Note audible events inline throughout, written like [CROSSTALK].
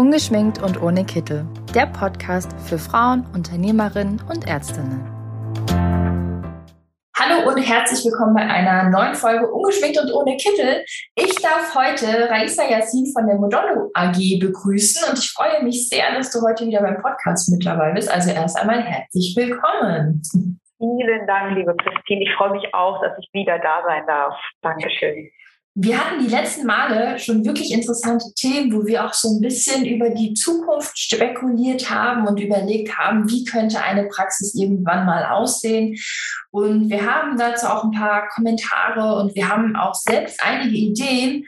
Ungeschminkt und ohne Kittel. Der Podcast für Frauen, Unternehmerinnen und Ärztinnen. Hallo und herzlich willkommen bei einer neuen Folge Ungeschminkt und ohne Kittel. Ich darf heute Raisa Yassin von der Modondo AG begrüßen und ich freue mich sehr, dass du heute wieder beim Podcast mit dabei bist. Also erst einmal herzlich willkommen. Vielen Dank, liebe Christine. Ich freue mich auch, dass ich wieder da sein darf. Dankeschön. Wir hatten die letzten Male schon wirklich interessante Themen, wo wir auch so ein bisschen über die Zukunft spekuliert haben und überlegt haben, wie könnte eine Praxis irgendwann mal aussehen. Und wir haben dazu auch ein paar Kommentare und wir haben auch selbst einige Ideen.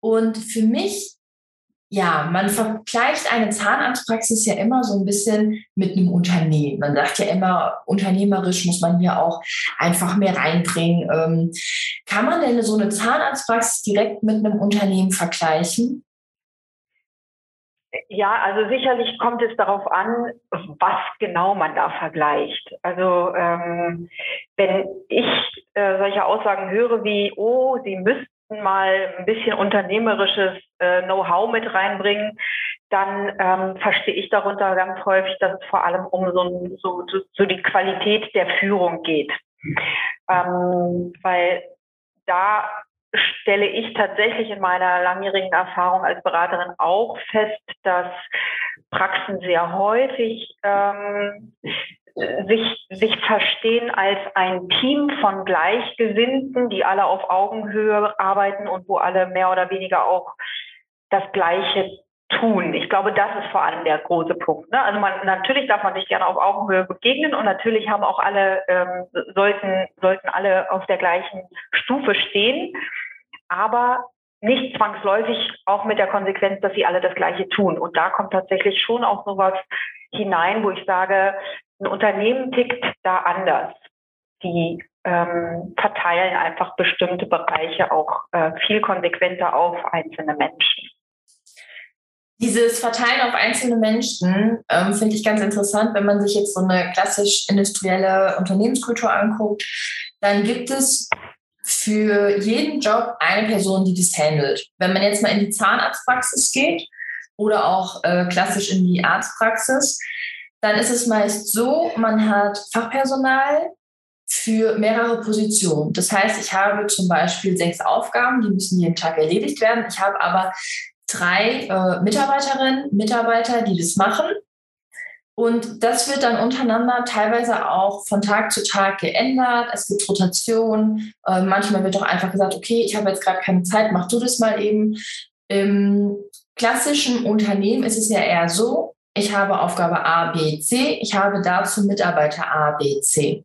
Und für mich ja, man vergleicht eine Zahnarztpraxis ja immer so ein bisschen mit einem Unternehmen. Man sagt ja immer, unternehmerisch muss man hier auch einfach mehr reinbringen. Ähm, kann man denn so eine Zahnarztpraxis direkt mit einem Unternehmen vergleichen? Ja, also sicherlich kommt es darauf an, was genau man da vergleicht. Also ähm, wenn ich äh, solche Aussagen höre wie, oh, Sie müssten mal ein bisschen unternehmerisches äh, Know-how mit reinbringen, dann ähm, verstehe ich darunter ganz häufig, dass es vor allem um so, so, so die Qualität der Führung geht. Ähm, weil da stelle ich tatsächlich in meiner langjährigen Erfahrung als Beraterin auch fest, dass Praxen sehr häufig ähm, sich, sich verstehen als ein Team von Gleichgesinnten, die alle auf Augenhöhe arbeiten und wo alle mehr oder weniger auch das Gleiche tun. Ich glaube, das ist vor allem der große Punkt. Ne? Also man, natürlich darf man sich gerne auf Augenhöhe begegnen und natürlich haben auch alle, ähm, sollten, sollten alle auf der gleichen Stufe stehen, aber nicht zwangsläufig auch mit der Konsequenz, dass sie alle das Gleiche tun. Und da kommt tatsächlich schon auch sowas hinein, wo ich sage, ein Unternehmen tickt da anders. Die ähm, verteilen einfach bestimmte Bereiche auch äh, viel konsequenter auf einzelne Menschen. Dieses Verteilen auf einzelne Menschen ähm, finde ich ganz interessant, wenn man sich jetzt so eine klassisch industrielle Unternehmenskultur anguckt, dann gibt es für jeden Job eine Person, die das handelt. Wenn man jetzt mal in die Zahnarztpraxis geht oder auch äh, klassisch in die Arztpraxis, dann ist es meist so, man hat Fachpersonal für mehrere Positionen. Das heißt, ich habe zum Beispiel sechs Aufgaben, die müssen jeden Tag erledigt werden. Ich habe aber drei äh, Mitarbeiterinnen, Mitarbeiter, die das machen. Und das wird dann untereinander teilweise auch von Tag zu Tag geändert. Es gibt Rotation. Äh, manchmal wird auch einfach gesagt, okay, ich habe jetzt gerade keine Zeit, mach du das mal eben. Im klassischen Unternehmen ist es ja eher so, ich habe Aufgabe A, B, C, ich habe dazu Mitarbeiter A, B, C.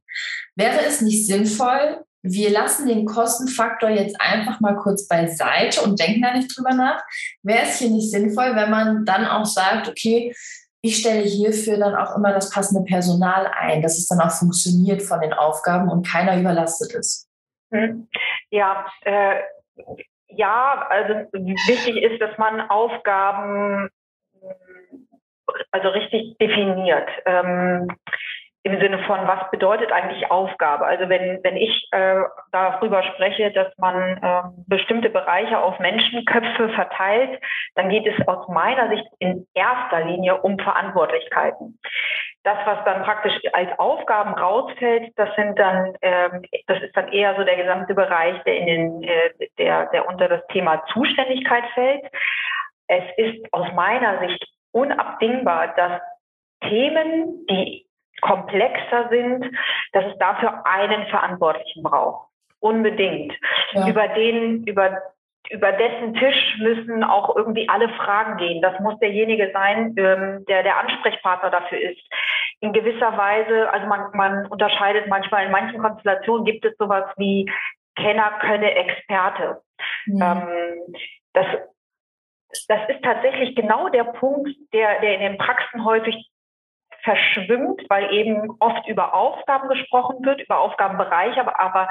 Wäre es nicht sinnvoll, wir lassen den Kostenfaktor jetzt einfach mal kurz beiseite und denken da nicht drüber nach. Wäre es hier nicht sinnvoll, wenn man dann auch sagt, okay, ich stelle hierfür dann auch immer das passende Personal ein, dass es dann auch funktioniert von den Aufgaben und keiner überlastet ist? Hm. Ja, äh, ja, also wichtig ist, dass man Aufgaben also richtig definiert. Ähm, im Sinne von, was bedeutet eigentlich Aufgabe? Also wenn, wenn ich äh, darüber spreche, dass man äh, bestimmte Bereiche auf Menschenköpfe verteilt, dann geht es aus meiner Sicht in erster Linie um Verantwortlichkeiten. Das, was dann praktisch als Aufgaben rausfällt, das sind dann, ähm, das ist dann eher so der gesamte Bereich, der in den, äh, der, der unter das Thema Zuständigkeit fällt. Es ist aus meiner Sicht unabdingbar, dass Themen, die komplexer sind, dass es dafür einen Verantwortlichen braucht. Unbedingt. Ja. Über den, über, über dessen Tisch müssen auch irgendwie alle Fragen gehen. Das muss derjenige sein, ähm, der der Ansprechpartner dafür ist. In gewisser Weise, also man, man unterscheidet manchmal, in manchen Konstellationen gibt es sowas wie Kenner könne Experte. Mhm. Ähm, das das ist tatsächlich genau der Punkt, der, der in den Praxen häufig verschwimmt, weil eben oft über Aufgaben gesprochen wird, über Aufgabenbereiche, aber, aber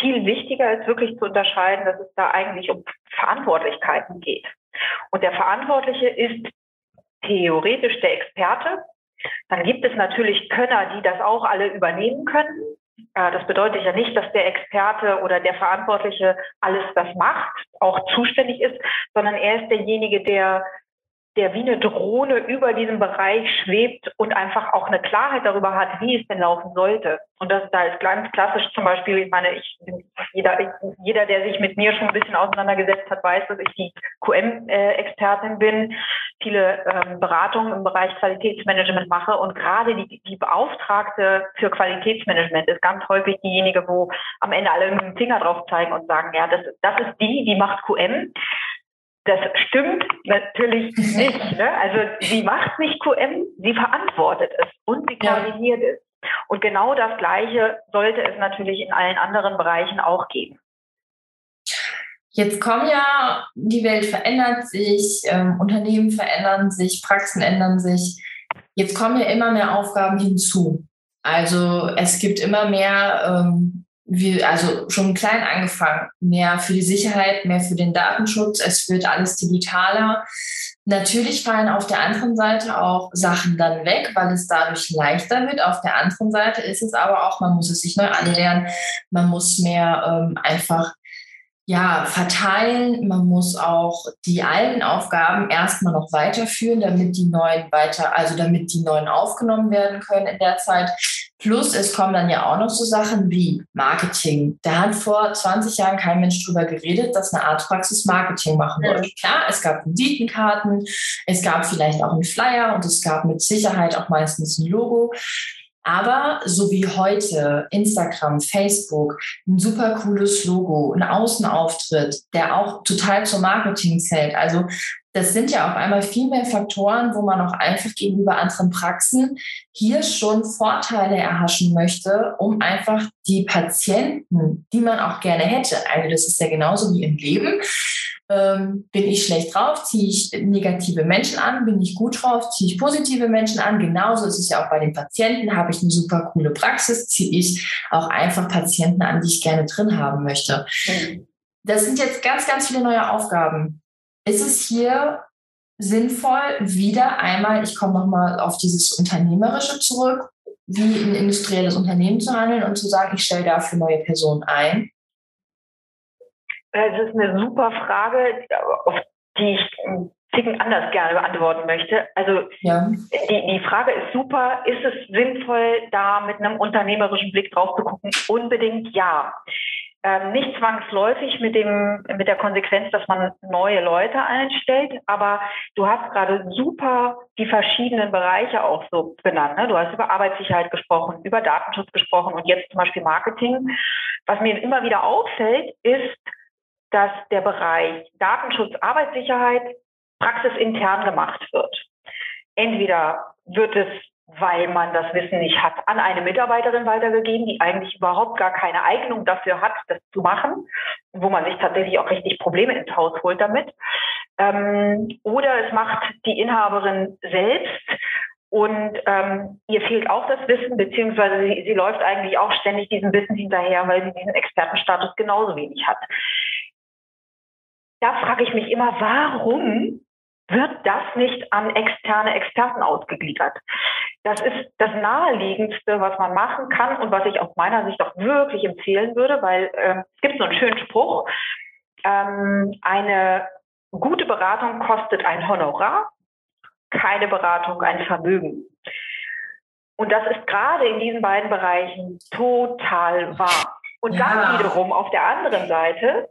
viel wichtiger ist wirklich zu unterscheiden, dass es da eigentlich um Verantwortlichkeiten geht. Und der Verantwortliche ist theoretisch der Experte. Dann gibt es natürlich Könner, die das auch alle übernehmen können. Äh, das bedeutet ja nicht, dass der Experte oder der Verantwortliche alles das macht, auch zuständig ist, sondern er ist derjenige, der der wie eine Drohne über diesem Bereich schwebt und einfach auch eine Klarheit darüber hat, wie es denn laufen sollte. Und das da ist ganz klassisch zum Beispiel, ich meine, ich, jeder, jeder, der sich mit mir schon ein bisschen auseinandergesetzt hat, weiß, dass ich die QM-Expertin bin, viele ähm, Beratungen im Bereich Qualitätsmanagement mache und gerade die, die Beauftragte für Qualitätsmanagement ist ganz häufig diejenige, wo am Ende alle einen Finger drauf zeigen und sagen, ja, das, das ist die, die macht QM. Das stimmt natürlich [LAUGHS] nicht. Ne? Also sie macht nicht QM, sie verantwortet es und sie koordiniert ja. es. Und genau das Gleiche sollte es natürlich in allen anderen Bereichen auch geben. Jetzt kommen ja, die Welt verändert sich, ähm, Unternehmen verändern sich, Praxen ändern sich. Jetzt kommen ja immer mehr Aufgaben hinzu. Also es gibt immer mehr ähm, wir, also schon klein angefangen, mehr für die Sicherheit, mehr für den Datenschutz. Es wird alles digitaler. Natürlich fallen auf der anderen Seite auch Sachen dann weg, weil es dadurch leichter wird. Auf der anderen Seite ist es aber auch, man muss es sich neu anlernen. Man muss mehr ähm, einfach ja, verteilen. Man muss auch die alten Aufgaben erstmal noch weiterführen, damit die neuen weiter, also damit die neuen aufgenommen werden können in der Zeit. Plus es kommen dann ja auch noch so Sachen wie Marketing. Da hat vor 20 Jahren kein Mensch drüber geredet, dass eine Arztpraxis Marketing machen wollte. Klar, es gab Visitenkarten, es gab vielleicht auch einen Flyer und es gab mit Sicherheit auch meistens ein Logo. Aber so wie heute Instagram, Facebook, ein super cooles Logo, ein Außenauftritt, der auch total zum Marketing zählt. Also das sind ja auf einmal viel mehr Faktoren, wo man auch einfach gegenüber anderen Praxen hier schon Vorteile erhaschen möchte, um einfach die Patienten, die man auch gerne hätte, also das ist ja genauso wie im Leben, ähm, bin ich schlecht drauf, ziehe ich negative Menschen an, bin ich gut drauf, ziehe ich positive Menschen an. Genauso ist es ja auch bei den Patienten. Habe ich eine super coole Praxis, ziehe ich auch einfach Patienten an, die ich gerne drin haben möchte. Mhm. Das sind jetzt ganz, ganz viele neue Aufgaben. Ist es hier sinnvoll, wieder einmal, ich komme nochmal auf dieses Unternehmerische zurück, wie ein industrielles Unternehmen zu handeln und zu sagen, ich stelle dafür neue Personen ein? Es ist eine super Frage, auf die ich ein Ticken anders gerne beantworten möchte. Also ja. die, die Frage ist super. Ist es sinnvoll, da mit einem unternehmerischen Blick drauf zu gucken? Unbedingt ja. Ähm, nicht zwangsläufig mit dem mit der Konsequenz, dass man neue Leute einstellt, aber du hast gerade super die verschiedenen Bereiche auch so benannt. Ne? Du hast über Arbeitssicherheit gesprochen, über Datenschutz gesprochen und jetzt zum Beispiel Marketing. Was mir immer wieder auffällt, ist, dass der Bereich Datenschutz, Arbeitssicherheit praxisintern gemacht wird. Entweder wird es, weil man das Wissen nicht hat, an eine Mitarbeiterin weitergegeben, die eigentlich überhaupt gar keine Eignung dafür hat, das zu machen, wo man sich tatsächlich auch richtig Probleme ins Haus holt damit. Ähm, oder es macht die Inhaberin selbst und ähm, ihr fehlt auch das Wissen, beziehungsweise sie, sie läuft eigentlich auch ständig diesem Wissen hinterher, weil sie diesen Expertenstatus genauso wenig hat da frage ich mich immer, warum wird das nicht an externe Experten ausgegliedert? Das ist das Naheliegendste, was man machen kann und was ich aus meiner Sicht auch wirklich empfehlen würde, weil äh, es gibt so einen schönen Spruch, ähm, eine gute Beratung kostet ein Honorar, keine Beratung ein Vermögen. Und das ist gerade in diesen beiden Bereichen total wahr. Und ja. dann wiederum auf der anderen Seite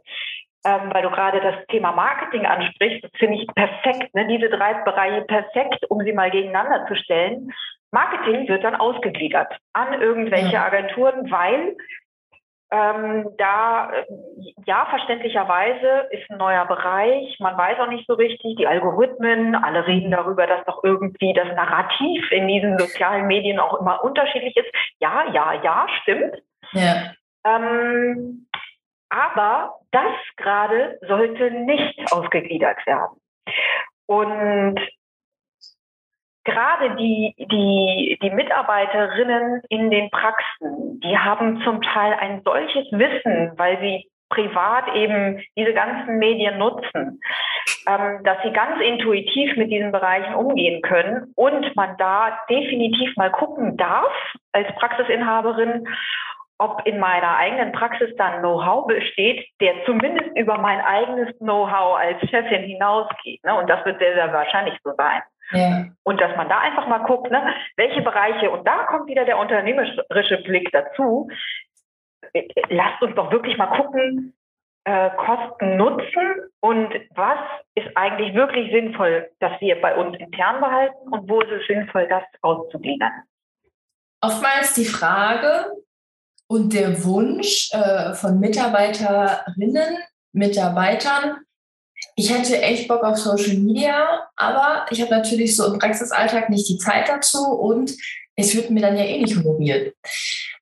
ähm, weil du gerade das Thema Marketing ansprichst, das finde ich perfekt, ne? diese drei Bereiche perfekt, um sie mal gegeneinander zu stellen. Marketing wird dann ausgegliedert an irgendwelche Agenturen, weil ähm, da, äh, ja, verständlicherweise ist ein neuer Bereich. Man weiß auch nicht so richtig, die Algorithmen, alle reden darüber, dass doch irgendwie das Narrativ in diesen sozialen Medien auch immer unterschiedlich ist. Ja, ja, ja, stimmt. Ja. Ähm, aber das gerade sollte nicht ausgegliedert werden. Und gerade die, die, die Mitarbeiterinnen in den Praxen, die haben zum Teil ein solches Wissen, weil sie privat eben diese ganzen Medien nutzen, ähm, dass sie ganz intuitiv mit diesen Bereichen umgehen können und man da definitiv mal gucken darf als Praxisinhaberin, ob in meiner eigenen Praxis dann Know-how besteht, der zumindest über mein eigenes Know-how als Chefin hinausgeht. Ne? Und das wird sehr, sehr wahrscheinlich so sein. Ja. Und dass man da einfach mal guckt, ne, welche Bereiche, und da kommt wieder der unternehmerische Blick dazu. Lasst uns doch wirklich mal gucken, äh, Kosten nutzen und was ist eigentlich wirklich sinnvoll, dass wir bei uns intern behalten und wo ist es sinnvoll, das auszugliedern. Oftmals die Frage und der Wunsch äh, von Mitarbeiterinnen, Mitarbeitern, ich hätte echt Bock auf Social Media, aber ich habe natürlich so im Praxisalltag nicht die Zeit dazu und es wird mir dann ja eh nicht honoriert.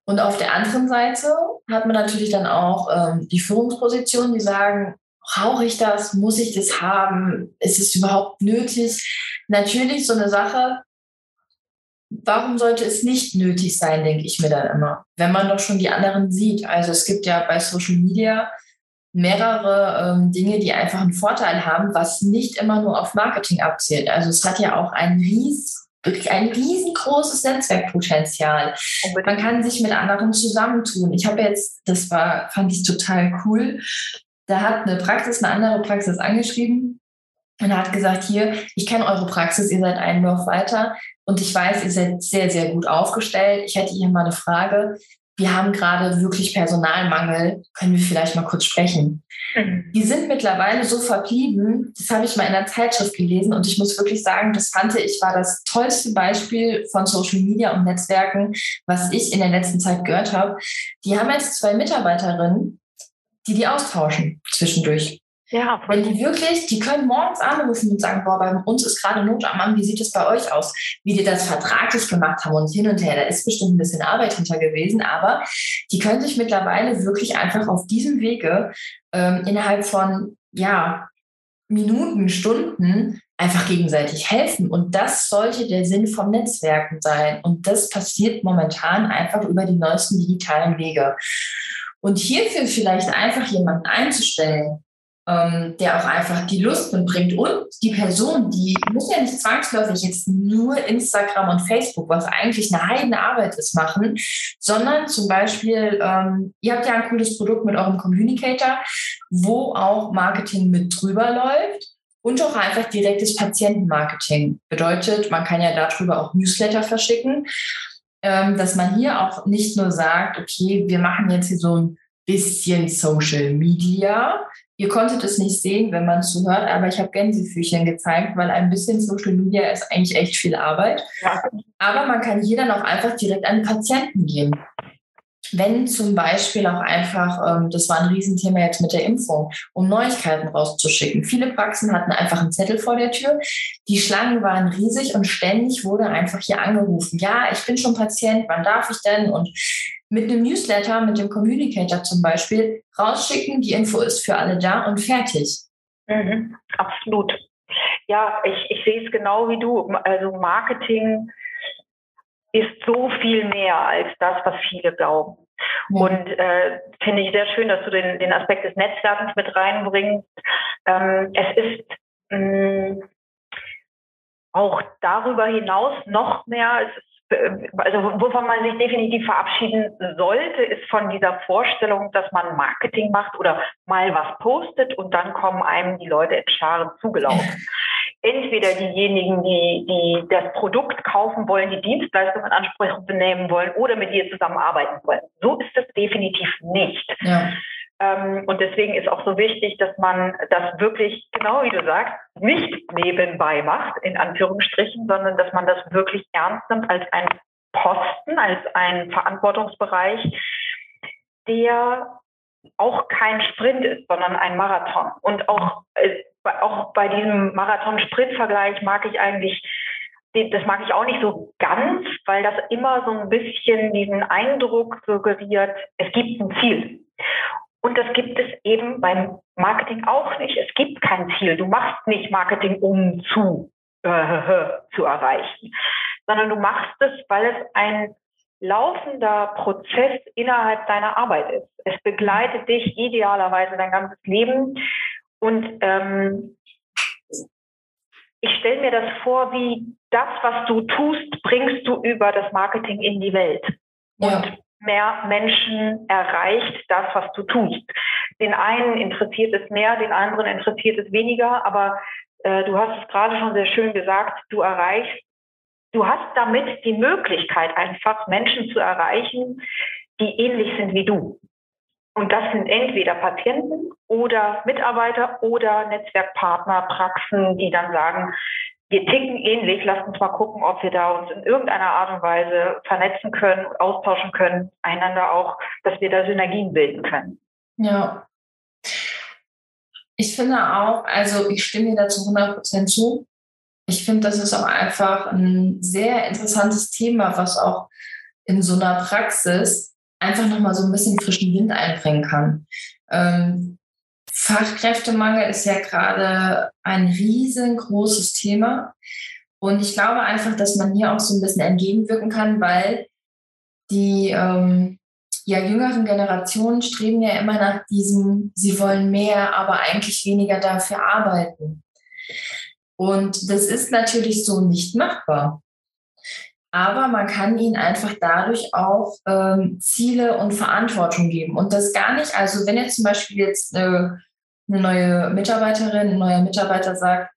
Und auf der anderen Seite hat man natürlich dann auch ähm, die Führungspositionen, die sagen, brauche ich das? Muss ich das haben? Ist es überhaupt nötig? Natürlich so eine Sache, warum sollte es nicht nötig sein, denke ich mir dann immer, wenn man doch schon die anderen sieht. Also es gibt ja bei Social Media mehrere ähm, Dinge, die einfach einen Vorteil haben, was nicht immer nur auf Marketing abzielt. Also es hat ja auch ein ries wirklich ein riesengroßes Netzwerkpotenzial. Man kann sich mit anderen zusammentun. Ich habe jetzt, das war, fand ich total cool. Da hat eine Praxis, eine andere Praxis angeschrieben und hat gesagt, hier, ich kenne eure Praxis, ihr seid einen Dorf weiter und ich weiß, ihr seid sehr, sehr gut aufgestellt. Ich hätte hier mal eine Frage wir haben gerade wirklich Personalmangel, können wir vielleicht mal kurz sprechen. Mhm. Die sind mittlerweile so verblieben, das habe ich mal in einer Zeitschrift gelesen und ich muss wirklich sagen, das fand ich war das tollste Beispiel von Social Media und Netzwerken, was ich in der letzten Zeit gehört habe. Die haben jetzt zwei Mitarbeiterinnen, die die austauschen zwischendurch. Ja, Wenn die wirklich, die können morgens anrufen und sagen, boah, bei uns ist gerade Not am Mann, wie sieht es bei euch aus? Wie die das vertraglich gemacht haben und hin und her, da ist bestimmt ein bisschen Arbeit hinter gewesen, aber die können sich mittlerweile wirklich einfach auf diesem Wege ähm, innerhalb von, ja, Minuten, Stunden einfach gegenseitig helfen. Und das sollte der Sinn vom Netzwerken sein. Und das passiert momentan einfach über die neuesten digitalen Wege. Und hierfür vielleicht einfach jemanden einzustellen, ähm, der auch einfach die Lust mitbringt. Und die Person, die muss ja nicht zwangsläufig jetzt nur Instagram und Facebook, was eigentlich eine heidene Arbeit ist, machen, sondern zum Beispiel, ähm, ihr habt ja ein cooles Produkt mit eurem Communicator, wo auch Marketing mit drüber läuft. Und auch einfach direktes Patientenmarketing. Bedeutet, man kann ja darüber auch Newsletter verschicken, ähm, dass man hier auch nicht nur sagt, okay, wir machen jetzt hier so ein bisschen Social Media, Ihr konntet es nicht sehen, wenn man es so hört, aber ich habe Gänsefüßchen gezeigt, weil ein bisschen Social Media ist eigentlich echt viel Arbeit. Ja. Aber man kann hier dann auch einfach direkt an Patienten gehen. Wenn zum Beispiel auch einfach, ähm, das war ein Riesenthema jetzt mit der Impfung, um Neuigkeiten rauszuschicken. Viele Praxen hatten einfach einen Zettel vor der Tür. Die Schlangen waren riesig und ständig wurde einfach hier angerufen. Ja, ich bin schon Patient, wann darf ich denn? Und mit einem Newsletter, mit dem Communicator zum Beispiel, rausschicken, die Info ist für alle da und fertig. Mhm, absolut. Ja, ich, ich sehe es genau wie du. Also Marketing ist so viel mehr als das, was viele glauben. Mhm. Und äh, finde ich sehr schön, dass du den, den Aspekt des Netzwerkens mit reinbringst. Ähm, es ist mh, mm, auch darüber hinaus noch mehr, es ist also wovon man sich definitiv verabschieden sollte, ist von dieser Vorstellung, dass man Marketing macht oder mal was postet und dann kommen einem die Leute in Scharen zugelaufen. [LAUGHS] Entweder diejenigen, die, die das Produkt kaufen wollen, die Dienstleistung in Anspruch nehmen wollen oder mit dir zusammenarbeiten wollen. So ist es definitiv nicht. Ja. Ähm, und deswegen ist auch so wichtig, dass man das wirklich, genau wie du sagst, nicht nebenbei macht, in Anführungsstrichen, sondern dass man das wirklich ernst nimmt als ein Posten, als ein Verantwortungsbereich, der auch kein Sprint ist, sondern ein Marathon. Und auch, äh, auch bei diesem Marathon-Sprint-Vergleich mag ich eigentlich das mag ich auch nicht so ganz, weil das immer so ein bisschen diesen Eindruck suggeriert, es gibt ein Ziel. Und das gibt es eben beim Marketing auch nicht. Es gibt kein Ziel. Du machst nicht Marketing, um zu, äh, [LAUGHS] zu erreichen, sondern du machst es, weil es ein laufender Prozess innerhalb deiner Arbeit ist. Es begleitet dich idealerweise dein ganzes Leben. Und ähm, ich stelle mir das vor, wie das, was du tust, bringst du über das Marketing in die Welt. Ja. Und mehr Menschen erreicht das, was du tust. Den einen interessiert es mehr, den anderen interessiert es weniger, aber äh, du hast es gerade schon sehr schön gesagt, du erreichst, du hast damit die Möglichkeit einfach Menschen zu erreichen, die ähnlich sind wie du. Und das sind entweder Patienten oder Mitarbeiter oder Netzwerkpartner, Praxen, die dann sagen, wir ticken ähnlich, lasst uns mal gucken, ob wir da uns in irgendeiner Art und Weise vernetzen können, austauschen können, einander auch, dass wir da Synergien bilden können. Ja. Ich finde auch, also ich stimme dir dazu 100 Prozent zu. Ich finde, das ist auch einfach ein sehr interessantes Thema, was auch in so einer Praxis einfach nochmal so ein bisschen frischen Wind einbringen kann. Ähm, Fachkräftemangel ist ja gerade ein riesengroßes Thema. Und ich glaube einfach, dass man hier auch so ein bisschen entgegenwirken kann, weil die ähm, ja, jüngeren Generationen streben ja immer nach diesem, sie wollen mehr, aber eigentlich weniger dafür arbeiten. Und das ist natürlich so nicht machbar. Aber man kann ihnen einfach dadurch auch ähm, Ziele und Verantwortung geben. Und das gar nicht, also wenn jetzt zum Beispiel jetzt äh, eine neue Mitarbeiterin, ein neuer Mitarbeiter sagt,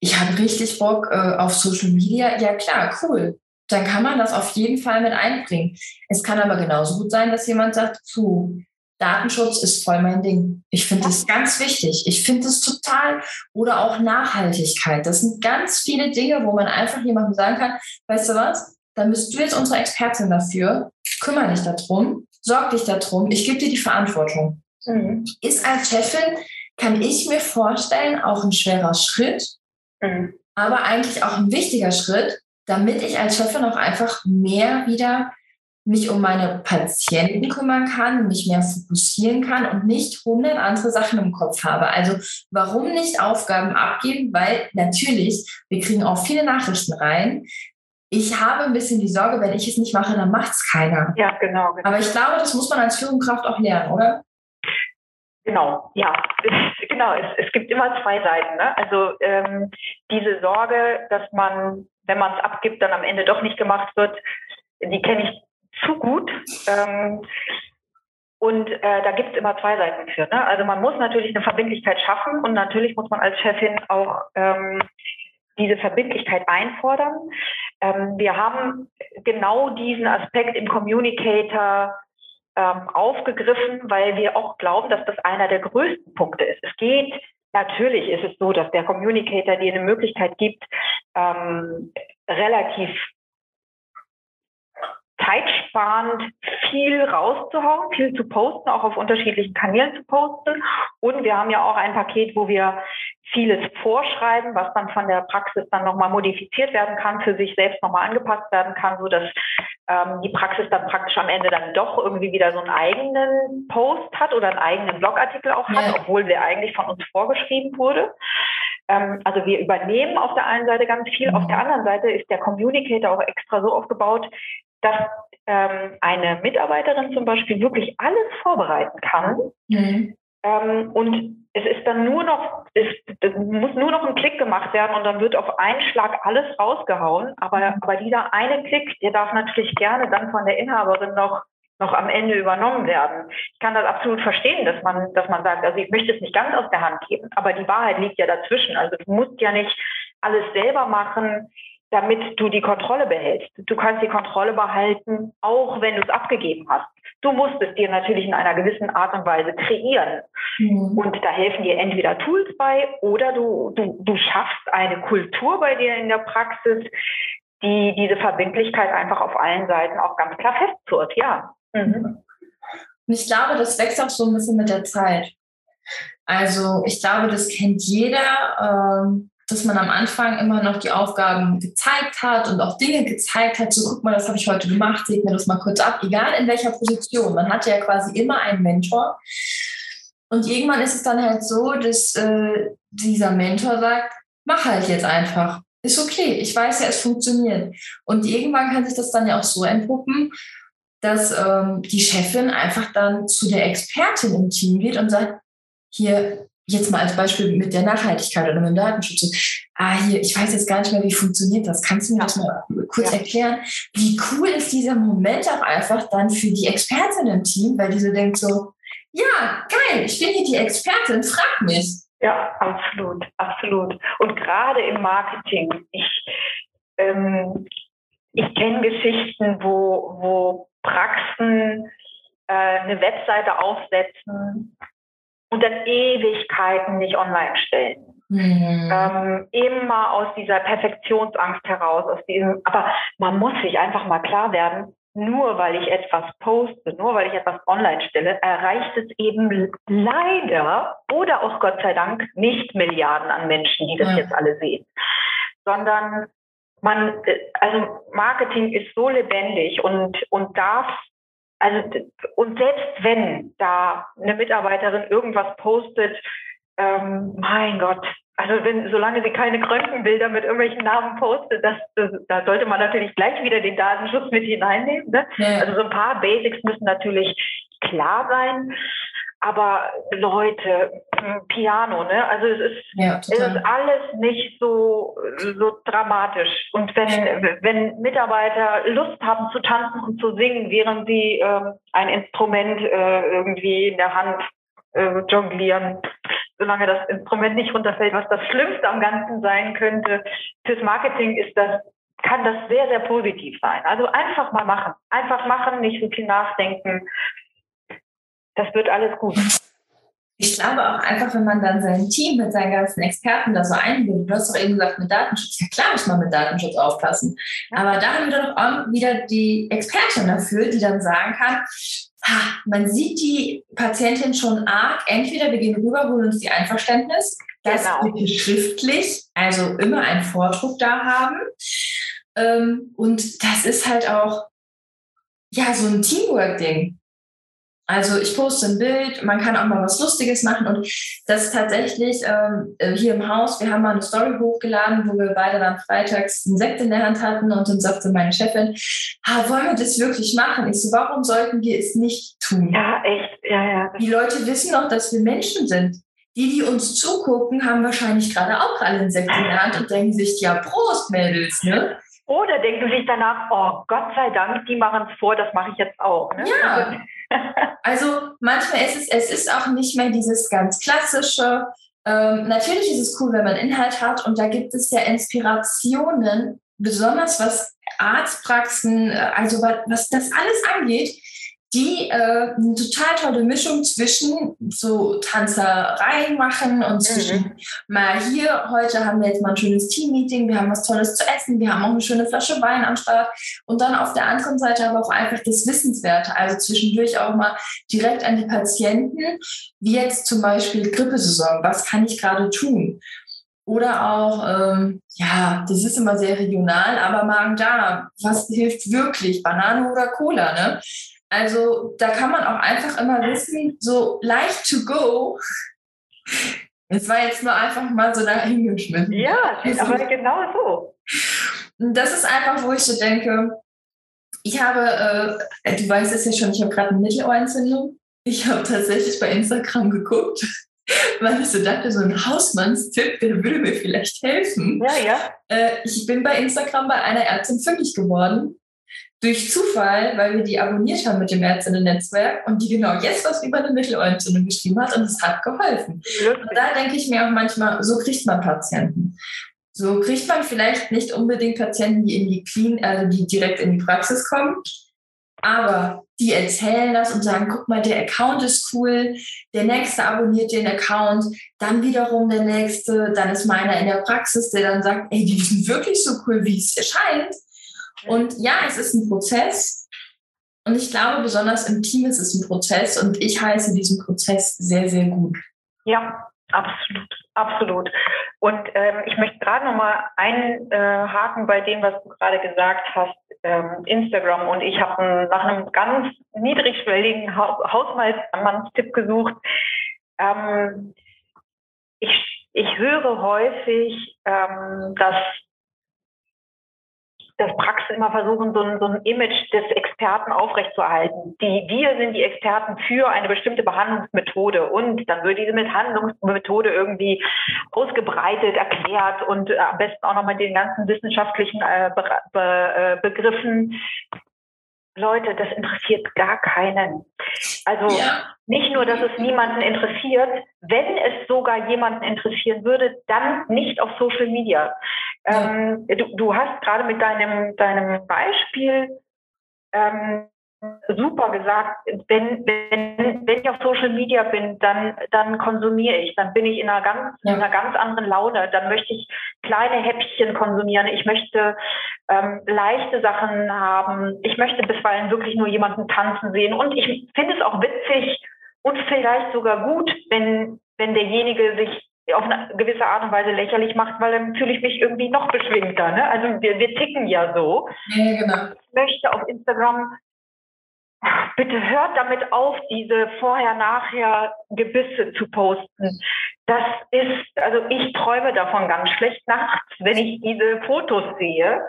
ich habe richtig Bock äh, auf Social Media, ja klar, cool. Dann kann man das auf jeden Fall mit einbringen. Es kann aber genauso gut sein, dass jemand sagt, puh, Datenschutz ist voll mein Ding. Ich finde das ganz wichtig. Ich finde es total. Oder auch Nachhaltigkeit. Das sind ganz viele Dinge, wo man einfach jemandem sagen kann, weißt du was, dann bist du jetzt unsere Expertin dafür. Kümmere dich darum, sorg dich darum, ich gebe dir die Verantwortung. Mhm. Ist als Chefin kann ich mir vorstellen, auch ein schwerer Schritt, mhm. aber eigentlich auch ein wichtiger Schritt, damit ich als Chefin auch einfach mehr wieder mich um meine Patienten kümmern kann, mich mehr fokussieren kann und nicht hundert andere Sachen im Kopf habe. Also warum nicht Aufgaben abgeben? Weil natürlich, wir kriegen auch viele Nachrichten rein. Ich habe ein bisschen die Sorge, wenn ich es nicht mache, dann macht es keiner. Ja, genau, genau. Aber ich glaube, das muss man als Führungskraft auch lernen, oder? Genau, ja, genau. Es, es gibt immer zwei Seiten. Ne? Also ähm, diese Sorge, dass man, wenn man es abgibt, dann am Ende doch nicht gemacht wird, die kenne ich zu gut. Ähm, und äh, da gibt es immer zwei Seiten für. Ne? Also man muss natürlich eine Verbindlichkeit schaffen und natürlich muss man als Chefin auch ähm, diese Verbindlichkeit einfordern. Ähm, wir haben genau diesen Aspekt im Communicator ähm, aufgegriffen, weil wir auch glauben, dass das einer der größten Punkte ist. Es geht Natürlich ist es so, dass der Communicator dir eine Möglichkeit gibt, ähm, relativ zeitsparend viel rauszuhauen, viel zu posten, auch auf unterschiedlichen Kanälen zu posten. Und wir haben ja auch ein Paket, wo wir vieles vorschreiben, was dann von der Praxis dann nochmal modifiziert werden kann, für sich selbst nochmal angepasst werden kann, so dass ähm, die Praxis dann praktisch am Ende dann doch irgendwie wieder so einen eigenen Post hat oder einen eigenen Blogartikel auch hat, ja. obwohl der eigentlich von uns vorgeschrieben wurde. Ähm, also wir übernehmen auf der einen Seite ganz viel, auf der mhm. anderen Seite ist der Communicator auch extra so aufgebaut, dass ähm, eine Mitarbeiterin zum Beispiel wirklich alles vorbereiten kann. Mhm. Ähm, und es ist dann nur noch, es, es, muss nur noch ein Klick gemacht werden und dann wird auf einen Schlag alles rausgehauen. Aber, mhm. aber dieser eine Klick, der darf natürlich gerne dann von der Inhaberin noch noch am Ende übernommen werden. Ich kann das absolut verstehen, dass man, dass man sagt, also ich möchte es nicht ganz aus der Hand geben, aber die Wahrheit liegt ja dazwischen. Also du musst ja nicht alles selber machen damit du die Kontrolle behältst. Du kannst die Kontrolle behalten, auch wenn du es abgegeben hast. Du musst es dir natürlich in einer gewissen Art und Weise kreieren. Mhm. Und da helfen dir entweder Tools bei oder du, du, du schaffst eine Kultur bei dir in der Praxis, die diese Verbindlichkeit einfach auf allen Seiten auch ganz klar festzurrt, ja. Mhm. Und ich glaube, das wächst auch so ein bisschen mit der Zeit. Also ich glaube, das kennt jeder. Ähm dass man am Anfang immer noch die Aufgaben gezeigt hat und auch Dinge gezeigt hat, so guck mal, das habe ich heute gemacht, seht mir das mal kurz ab, egal in welcher Position. Man hatte ja quasi immer einen Mentor. Und irgendwann ist es dann halt so, dass äh, dieser Mentor sagt, mach halt jetzt einfach. Ist okay, ich weiß ja, es funktioniert. Und irgendwann kann sich das dann ja auch so entpuppen, dass ähm, die Chefin einfach dann zu der Expertin im Team geht und sagt, hier, jetzt mal als Beispiel mit der Nachhaltigkeit oder mit dem Datenschutz. Ah, hier, ich weiß jetzt gar nicht mehr, wie funktioniert das. Kannst du mir das mal kurz ja. erklären? Wie cool ist dieser Moment auch einfach dann für die Expertin im Team, weil die so denkt so, ja, geil, ich bin hier die Expertin, frag mich. Ja, absolut, absolut. Und gerade im Marketing, ich, ähm, ich kenne Geschichten, wo, wo Praxen äh, eine Webseite aufsetzen und dann Ewigkeiten nicht online stellen. Mhm. Ähm, immer aus dieser Perfektionsangst heraus, aus diesem, aber man muss sich einfach mal klar werden, nur weil ich etwas poste, nur weil ich etwas online stelle, erreicht es eben leider oder auch Gott sei Dank nicht Milliarden an Menschen, die das ja. jetzt alle sehen, sondern man, also Marketing ist so lebendig und, und darf, also, und selbst wenn da eine Mitarbeiterin irgendwas postet, ähm, mein Gott, also wenn, solange sie keine Krankenbilder mit irgendwelchen Namen postet, das, das, da sollte man natürlich gleich wieder den Datenschutz mit hineinnehmen. Ne? Ja. Also so ein paar Basics müssen natürlich klar sein. Aber Leute, Piano, ne? Also es ist, ja, es ist alles nicht so, so dramatisch. Und wenn, wenn Mitarbeiter Lust haben zu tanzen und zu singen, während sie ähm, ein Instrument äh, irgendwie in der Hand äh, jonglieren, solange das Instrument nicht runterfällt, was das Schlimmste am Ganzen sein könnte. Fürs Marketing ist das, kann das sehr, sehr positiv sein. Also einfach mal machen. Einfach machen, nicht so viel nachdenken. Das wird alles gut. Ich glaube auch einfach, wenn man dann sein Team mit seinen ganzen Experten da so einbindet, du hast doch eben gesagt, mit Datenschutz, ja klar muss man mit Datenschutz aufpassen. Aber da haben wir doch auch wieder die Expertin dafür, die dann sagen kann, man sieht die Patientin schon arg. Entweder wir gehen rüber, holen uns die Einverständnis, das genau. bitte schriftlich, also immer einen Vordruck da haben. Ähm, und das ist halt auch ja so ein Teamwork-Ding. Also ich poste ein Bild, man kann auch mal was Lustiges machen und das ist tatsächlich ähm, äh, hier im Haus, wir haben mal eine Story hochgeladen, wo wir beide dann freitags einen Sekt in der Hand hatten und dann sagte meine Chefin, ah, wollen wir das wirklich machen? Ich so, warum sollten wir es nicht tun? Ja, echt, ja, ja. Die Leute wissen doch, dass wir Menschen sind. Die, die uns zugucken, haben wahrscheinlich gerade auch alle einen Sekt in der Hand und denken sich, ja, Prost, Mädels, ne? Oder denken sich danach, oh Gott sei Dank, die machen es vor, das mache ich jetzt auch. Ne? Ja. Also, manchmal ist es, es ist auch nicht mehr dieses ganz klassische. Ähm, natürlich ist es cool, wenn man Inhalt hat und da gibt es ja Inspirationen, besonders was Arztpraxen, äh, also was, was das alles angeht, die äh, eine total tolle Mischung zwischen so Tanzerei machen und zwischen mhm. mal hier, heute haben wir jetzt mal ein schönes Team-Meeting, wir haben was Tolles zu essen, wir haben auch eine schöne Flasche Wein am Start und dann auf der anderen Seite aber auch einfach das Wissenswerte, also zwischendurch auch mal direkt an die Patienten, wie jetzt zum Beispiel Grippesaison, was kann ich gerade tun? Oder auch, ähm, ja, das ist immer sehr regional, aber Magen-Darm, was hilft wirklich? Banane oder Cola, ne? Also da kann man auch einfach immer wissen, so leicht to go. Es war jetzt nur einfach mal so dahingeschmissen. Ja, also, aber genau so. Das ist einfach, wo ich so denke, ich habe, äh, du weißt es ja schon, ich habe gerade eine Mittelohrentzündung. Ich habe tatsächlich bei Instagram geguckt, weil ich so dachte, so ein Hausmannstipp, der würde mir vielleicht helfen. Ja, ja. Äh, ich bin bei Instagram bei einer Ärztin fündig geworden durch Zufall, weil wir die abonniert haben mit dem Ärztinnen-Netzwerk und die genau jetzt was über eine Mittelohrentzündung geschrieben hat und es hat geholfen. Und da denke ich mir auch manchmal, so kriegt man Patienten. So kriegt man vielleicht nicht unbedingt Patienten, die in die Clean, also die direkt in die Praxis kommen, aber die erzählen das und sagen, guck mal, der Account ist cool, der nächste abonniert den Account, dann wiederum der nächste, dann ist meiner in der Praxis, der dann sagt, ey, die sind wirklich so cool, wie es erscheint. Und ja, es ist ein Prozess. Und ich glaube, besonders im Team ist es ein Prozess und ich heiße diesen Prozess sehr, sehr gut. Ja, absolut, absolut. Und ähm, ich möchte gerade nochmal einhaken bei dem, was du gerade gesagt hast, ähm, Instagram. Und ich habe nach einem ganz niedrigschwelligen ha Hausmannstipp gesucht. Ähm, ich, ich höre häufig, ähm, dass dass Praxen immer versuchen, so ein, so ein Image des Experten aufrechtzuerhalten. Die, wir sind die Experten für eine bestimmte Behandlungsmethode und dann wird diese Behandlungsmethode irgendwie ausgebreitet, erklärt und äh, am besten auch nochmal den ganzen wissenschaftlichen äh, Be Be äh, Begriffen Leute, das interessiert gar keinen. Also ja. nicht nur, dass es niemanden interessiert, wenn es sogar jemanden interessieren würde, dann nicht auf Social Media. Ja. Ähm, du, du, hast gerade mit deinem, deinem Beispiel ähm, super gesagt, wenn, wenn, wenn ich auf Social Media bin, dann, dann konsumiere ich, dann bin ich in einer, ganz, ja. in einer ganz anderen Laune, dann möchte ich kleine Häppchen konsumieren, ich möchte ähm, leichte Sachen haben, ich möchte bisweilen wirklich nur jemanden tanzen sehen und ich finde es auch witzig und vielleicht sogar gut, wenn, wenn derjenige sich auf eine gewisse Art und Weise lächerlich macht, weil dann fühle ich mich irgendwie noch beschwingter. Ne? Also wir, wir ticken ja so. Ja, genau. Ich möchte auf Instagram bitte hört damit auf, diese Vorher-Nachher-Gebisse zu posten. Das ist, also ich träume davon ganz schlecht nachts, wenn ich diese Fotos sehe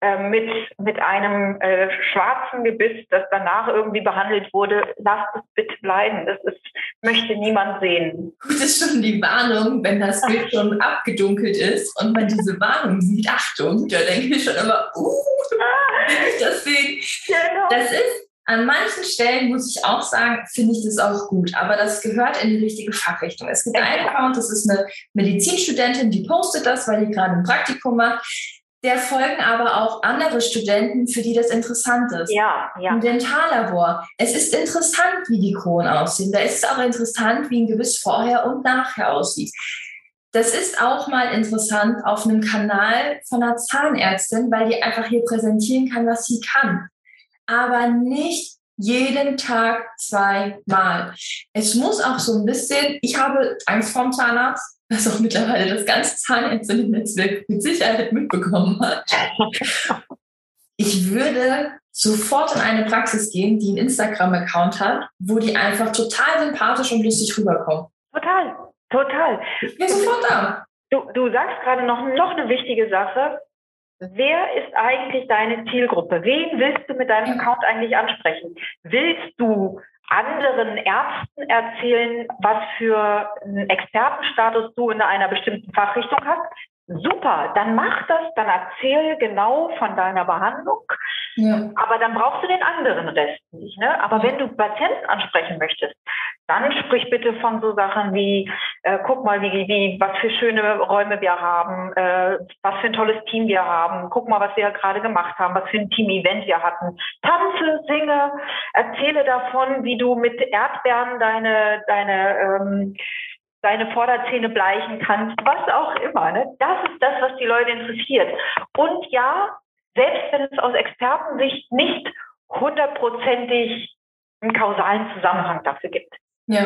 äh, mit, mit einem äh, schwarzen Gebiss, das danach irgendwie behandelt wurde. Lasst es bitte bleiben. Das ist, möchte niemand sehen. Gut, ist schon die Warnung, wenn das Bild schon abgedunkelt ist und man diese Warnung sieht. Achtung, da denke ich schon immer, uh, will ich das sehen. Genau. Das ist an manchen Stellen muss ich auch sagen, finde ich das auch gut, aber das gehört in die richtige Fachrichtung. Es gibt einen Account, das ist eine Medizinstudentin, die postet das, weil die gerade ein Praktikum macht. Der folgen aber auch andere Studenten, für die das interessant ist. Ja, ja. Ein Dentallabor. Es ist interessant, wie die Kronen aussehen. Da ist es auch interessant, wie ein Gebiss vorher und nachher aussieht. Das ist auch mal interessant auf einem Kanal von einer Zahnärztin, weil die einfach hier präsentieren kann, was sie kann aber nicht jeden Tag zweimal. Es muss auch so ein bisschen, ich habe Angst vorm Zahnarzt, was auch mittlerweile das ganze Zahnärzte-Netzwerk mit Sicherheit mitbekommen hat. Ich würde sofort in eine Praxis gehen, die einen Instagram-Account hat, wo die einfach total sympathisch und lustig rüberkommen. Total, total. Ich bin sofort da. Du, du sagst gerade noch, noch eine wichtige Sache. Wer ist eigentlich deine Zielgruppe? Wen willst du mit deinem Account eigentlich ansprechen? Willst du anderen Ärzten erzählen, was für einen Expertenstatus du in einer bestimmten Fachrichtung hast? Super, dann mach das, dann erzähl genau von deiner Behandlung. Ja. Aber dann brauchst du den anderen Rest nicht. Ne? Aber wenn du Patienten ansprechen möchtest, dann sprich bitte von so Sachen wie, äh, guck mal, wie, wie, was für schöne Räume wir haben, äh, was für ein tolles Team wir haben, guck mal, was wir gerade gemacht haben, was für ein Team-Event wir hatten. Tanze, singe, erzähle davon, wie du mit Erdbeeren deine, deine ähm, deine Vorderzähne bleichen kannst, was auch immer. Ne? Das ist das, was die Leute interessiert. Und ja, selbst wenn es aus Expertensicht nicht hundertprozentig einen kausalen Zusammenhang dafür gibt. Ja.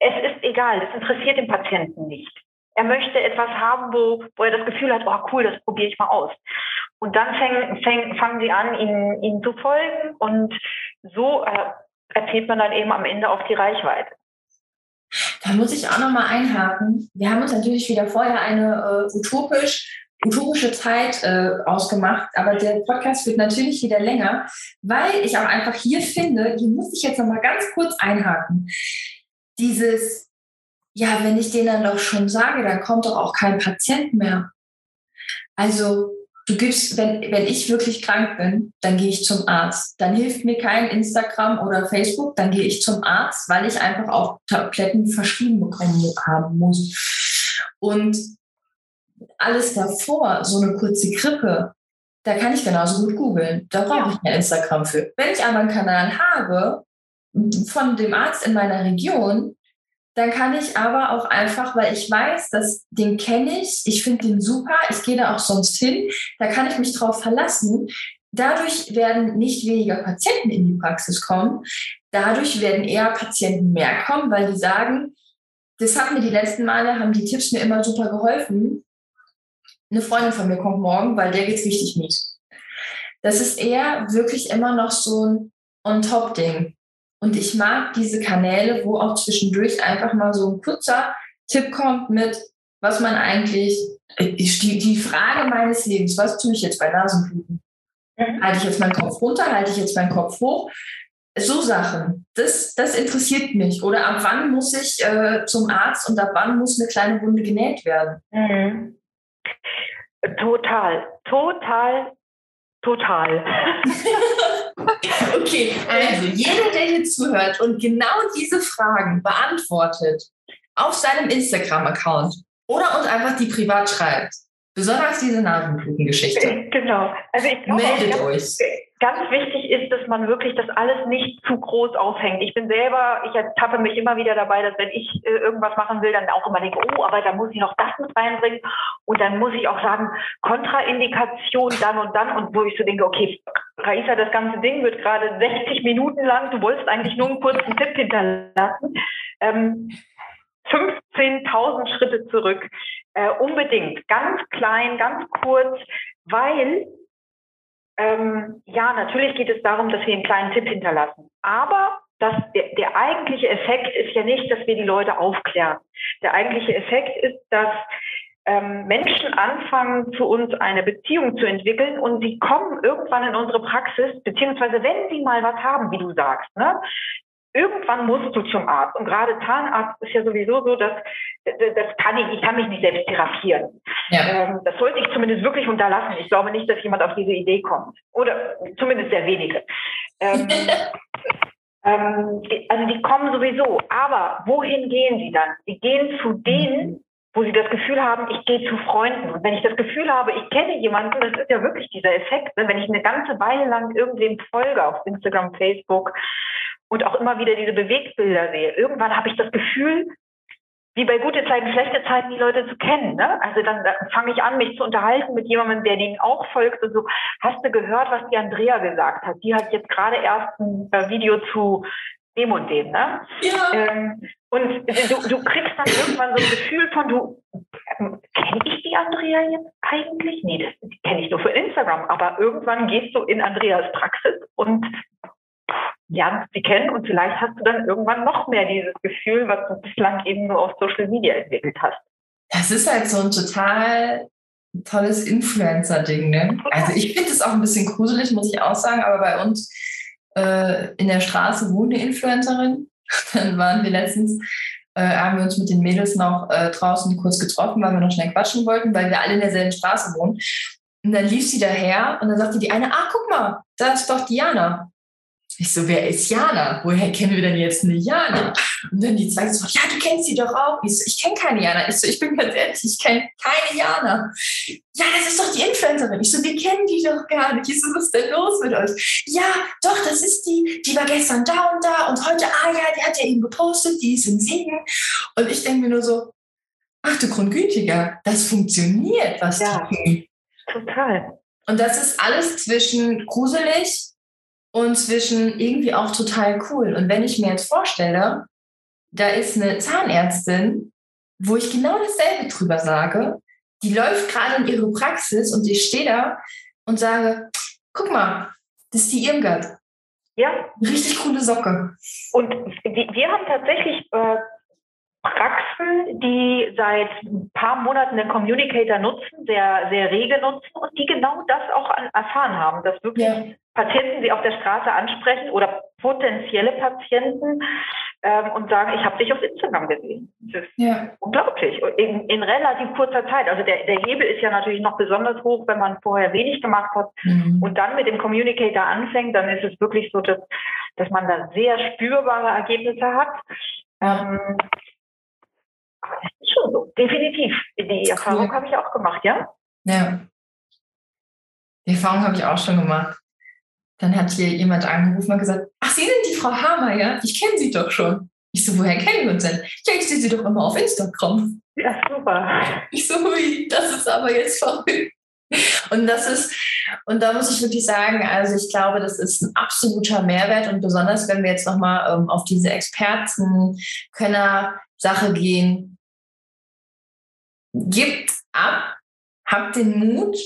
Es ist egal, das interessiert den Patienten nicht. Er möchte etwas haben, wo, wo er das Gefühl hat, oh cool, das probiere ich mal aus. Und dann fäng, fäng, fangen sie an, ihnen, ihnen zu folgen und so äh, erzielt man dann eben am Ende auch die Reichweite. Da muss ich auch nochmal einhaken. Wir haben uns natürlich wieder vorher eine äh, utopisch, utopische Zeit äh, ausgemacht, aber der Podcast wird natürlich wieder länger, weil ich auch einfach hier finde, hier muss ich jetzt nochmal ganz kurz einhaken. Dieses, ja, wenn ich denen dann doch schon sage, dann kommt doch auch kein Patient mehr. Also du gibst, wenn, wenn ich wirklich krank bin, dann gehe ich zum Arzt. Dann hilft mir kein Instagram oder Facebook, dann gehe ich zum Arzt, weil ich einfach auch Tabletten verschrieben bekommen haben muss. Und alles davor, so eine kurze Grippe, da kann ich genauso gut googeln. Da brauche ich kein Instagram für. Wenn ich aber einen Kanal habe von dem Arzt in meiner Region, dann kann ich aber auch einfach, weil ich weiß, dass den kenne ich, ich finde den super, ich gehe da auch sonst hin, da kann ich mich drauf verlassen. Dadurch werden nicht weniger Patienten in die Praxis kommen, dadurch werden eher Patienten mehr kommen, weil die sagen, das hat mir die letzten Male, haben die Tipps mir immer super geholfen. Eine Freundin von mir kommt morgen, weil der geht's richtig mies. Das ist eher wirklich immer noch so ein On-Top-Ding. Und ich mag diese Kanäle, wo auch zwischendurch einfach mal so ein kurzer Tipp kommt mit, was man eigentlich, die, die Frage meines Lebens, was tue ich jetzt bei Nasenbluten? Mhm. Halte ich jetzt meinen Kopf runter, halte ich jetzt meinen Kopf hoch? So Sachen, das, das interessiert mich. Oder ab wann muss ich äh, zum Arzt und ab wann muss eine kleine Wunde genäht werden? Mhm. Total, total, total. [LAUGHS] okay, also jeder, der hier zuhört und genau diese Fragen beantwortet auf seinem Instagram-Account oder uns einfach die privat schreibt, Besonders diese Nasenblutengeschichte. Genau. Also ich glaube, Meldet ganz, euch. Ganz wichtig ist, dass man wirklich das alles nicht zu groß aufhängt. Ich bin selber, ich ertappe mich immer wieder dabei, dass wenn ich äh, irgendwas machen will, dann auch immer denke, oh, aber da muss ich noch das mit reinbringen. Und dann muss ich auch sagen, Kontraindikation dann und dann. Und wo ich so denke, okay, Raisa, das ganze Ding wird gerade 60 Minuten lang. Du wolltest eigentlich nur einen kurzen Tipp hinterlassen. Ähm, 15.000 Schritte zurück. Äh, unbedingt, ganz klein, ganz kurz, weil ähm, ja, natürlich geht es darum, dass wir einen kleinen Tipp hinterlassen. Aber das, der, der eigentliche Effekt ist ja nicht, dass wir die Leute aufklären. Der eigentliche Effekt ist, dass ähm, Menschen anfangen, zu uns eine Beziehung zu entwickeln und sie kommen irgendwann in unsere Praxis, beziehungsweise wenn sie mal was haben, wie du sagst, ne, irgendwann musst du zum Arzt. Und gerade Zahnarzt ist ja sowieso so, dass das kann ich, ich kann mich nicht selbst therapieren. Ja. Ähm, das sollte ich zumindest wirklich unterlassen. Ich glaube nicht, dass jemand auf diese Idee kommt. Oder zumindest sehr wenige. Ähm, [LAUGHS] ähm, also die kommen sowieso. Aber wohin gehen sie dann? Sie gehen zu denen, wo sie das Gefühl haben, ich gehe zu Freunden. Und wenn ich das Gefühl habe, ich kenne jemanden, das ist ja wirklich dieser Effekt, ne? wenn ich eine ganze Weile lang irgendwem folge auf Instagram, Facebook, und auch immer wieder diese Bewegbilder sehe. Irgendwann habe ich das Gefühl, wie bei gute Zeiten, schlechte Zeiten, die Leute zu kennen. Ne? Also dann, dann fange ich an, mich zu unterhalten mit jemandem, der denen auch folgt und so. Hast du gehört, was die Andrea gesagt hat? Die hat jetzt gerade erst ein äh, Video zu dem und dem, ne? Ja. Ähm, und du, du kriegst dann irgendwann so ein Gefühl von, du, ähm, kenne ich die Andrea jetzt eigentlich? Nee, das kenne ich nur für Instagram. Aber irgendwann gehst du in Andreas Praxis und lernst sie kennen und vielleicht hast du dann irgendwann noch mehr dieses Gefühl, was du bislang eben nur auf Social Media entwickelt hast. Das ist halt so ein total tolles Influencer-Ding, ne? Also ich finde es auch ein bisschen gruselig, muss ich auch sagen, aber bei uns äh, in der Straße wohnt eine Influencerin. [LAUGHS] Dann waren wir letztens, äh, haben wir uns mit den Mädels noch äh, draußen kurz getroffen, weil wir noch schnell quatschen wollten, weil wir alle in derselben Straße wohnen. Und dann lief sie daher und dann sagte die eine, ah, guck mal, da ist doch Diana. Ich so, wer ist Jana? Woher kennen wir denn jetzt eine Jana? Und dann die zweite so, ja, du kennst sie doch auch. Ich so, ich kenne keine Jana. Ich so, ich bin ganz ehrlich, ich kenne keine Jana. Ja, das ist doch die Influencerin. Ich so, wir kennen die doch gar nicht. Ich so, was ist denn los mit euch? Ja, doch, das ist die. Die war gestern da und da und heute, ah ja, die hat ja eben gepostet, die ist in Siegen. Und ich denke mir nur so, ach du Grundgütiger, das funktioniert, was ja, die. Total. Und das ist alles zwischen gruselig und zwischen irgendwie auch total cool. Und wenn ich mir jetzt vorstelle, da ist eine Zahnärztin, wo ich genau dasselbe drüber sage, die läuft gerade in ihre Praxis und ich stehe da und sage, guck mal, das ist die Irmgard. Ja. Richtig coole Socke. Und wir haben tatsächlich äh, Praxen, die seit ein paar Monaten den Communicator nutzen, sehr, sehr rege nutzen und die genau das auch erfahren haben, dass wirklich ja. Patienten sie auf der Straße ansprechen oder potenzielle Patienten ähm, und sagen, ich habe dich auf Instagram gesehen. Das ist ja. unglaublich. In, in, relativ kurzer Zeit. Also der, der Hebel ist ja natürlich noch besonders hoch, wenn man vorher wenig gemacht hat mhm. und dann mit dem Communicator anfängt, dann ist es wirklich so, dass, dass man da sehr spürbare Ergebnisse hat. Ähm, das ist schon so, definitiv. Die Erfahrung cool. habe ich auch gemacht, ja? Ja. Die Erfahrung habe ich auch schon gemacht. Dann hat hier jemand angerufen und gesagt, ach, Sie sind die Frau Hammer, ja? Ich kenne Sie doch schon. Ich so, woher kennen wir uns denn? Ja, ich sehe Sie doch immer auf Instagram. Ja, super. Ich so, hui, das ist aber jetzt verrückt. Und das ist, und da muss ich wirklich sagen, also ich glaube, das ist ein absoluter Mehrwert und besonders, wenn wir jetzt nochmal ähm, auf diese Experten-Könner-Sache gehen, gibt ab, habt den Mut.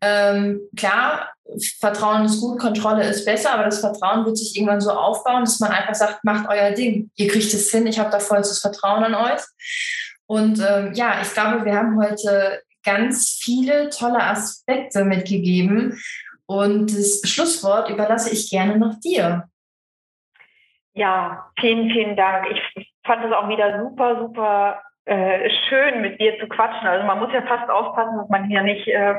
Ähm, klar, Vertrauen ist gut, Kontrolle ist besser, aber das Vertrauen wird sich irgendwann so aufbauen, dass man einfach sagt, macht euer Ding. Ihr kriegt es hin, ich habe da vollstes Vertrauen an euch. Und ähm, ja, ich glaube, wir haben heute ganz viele tolle Aspekte mitgegeben. Und das Schlusswort überlasse ich gerne noch dir. Ja, vielen, vielen Dank. Ich fand es auch wieder super, super äh, schön, mit dir zu quatschen. Also man muss ja fast aufpassen, dass man hier nicht äh,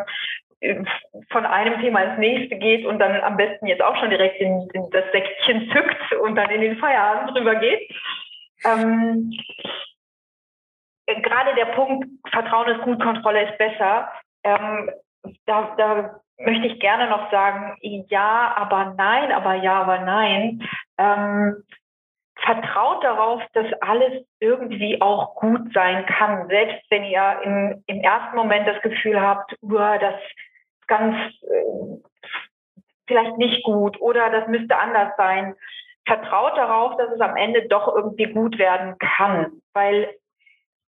von einem Thema ins nächste geht und dann am besten jetzt auch schon direkt in, in das Säckchen zückt und dann in den Feierabend drüber geht. Ähm, gerade der Punkt, Vertrauen ist gut, Kontrolle ist besser, ähm, da, da möchte ich gerne noch sagen, ja, aber nein, aber ja, aber nein. Ähm, vertraut darauf, dass alles irgendwie auch gut sein kann. Selbst wenn ihr im, im ersten Moment das Gefühl habt, uah, das ist ganz äh, vielleicht nicht gut oder das müsste anders sein. Vertraut darauf, dass es am Ende doch irgendwie gut werden kann. Weil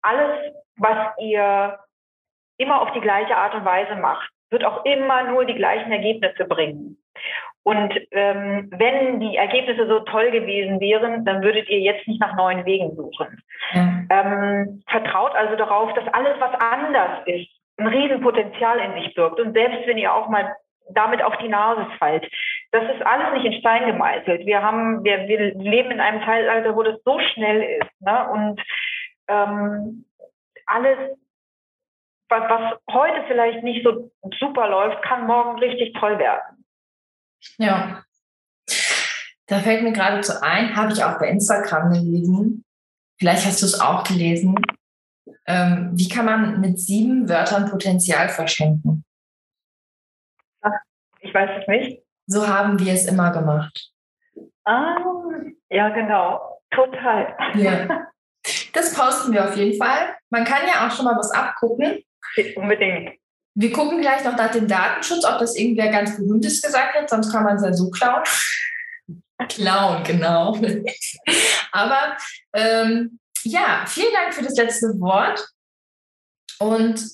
alles, was ihr immer auf die gleiche Art und Weise macht, wird auch immer nur die gleichen Ergebnisse bringen. Und ähm, wenn die Ergebnisse so toll gewesen wären, dann würdet ihr jetzt nicht nach neuen Wegen suchen. Ja. Ähm, vertraut also darauf, dass alles, was anders ist, ein Riesenpotenzial in sich birgt. Und selbst wenn ihr auch mal damit auf die Nase fallt, das ist alles nicht in Stein gemeißelt. Wir haben, wir, wir leben in einem Zeitalter, wo das so schnell ist. Ne? Und ähm, alles was, was heute vielleicht nicht so super läuft, kann morgen richtig toll werden. Ja. Da fällt mir geradezu ein, habe ich auch bei Instagram gelesen. Vielleicht hast du es auch gelesen. Ähm, wie kann man mit sieben Wörtern Potenzial verschenken? Ach, ich weiß es nicht. So haben wir es immer gemacht. Ah, ja, genau. Total. Ja. [LAUGHS] Das posten wir auf jeden Fall. Man kann ja auch schon mal was abgucken. Unbedingt. Wir gucken gleich noch nach dem Datenschutz, ob das irgendwer ganz Berühmtes gesagt hat, sonst kann man es ja so klauen. [LAUGHS] klauen, genau. [LAUGHS] Aber ähm, ja, vielen Dank für das letzte Wort. Und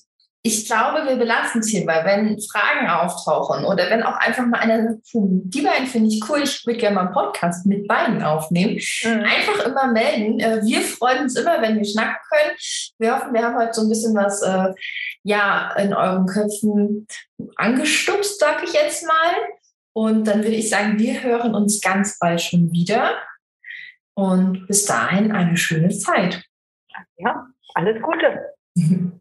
ich glaube, wir belassen es hierbei. Wenn Fragen auftauchen oder wenn auch einfach mal einer sagt, die beiden finde ich cool, ich würde gerne mal einen Podcast mit beiden aufnehmen, mhm. einfach immer melden. Äh, wir freuen uns immer, wenn wir schnacken können. Wir hoffen, wir haben heute so ein bisschen was äh, ja, in euren Köpfen angestupst, sag ich jetzt mal. Und dann würde ich sagen, wir hören uns ganz bald schon wieder. Und bis dahin eine schöne Zeit. Ja, alles Gute. [LAUGHS]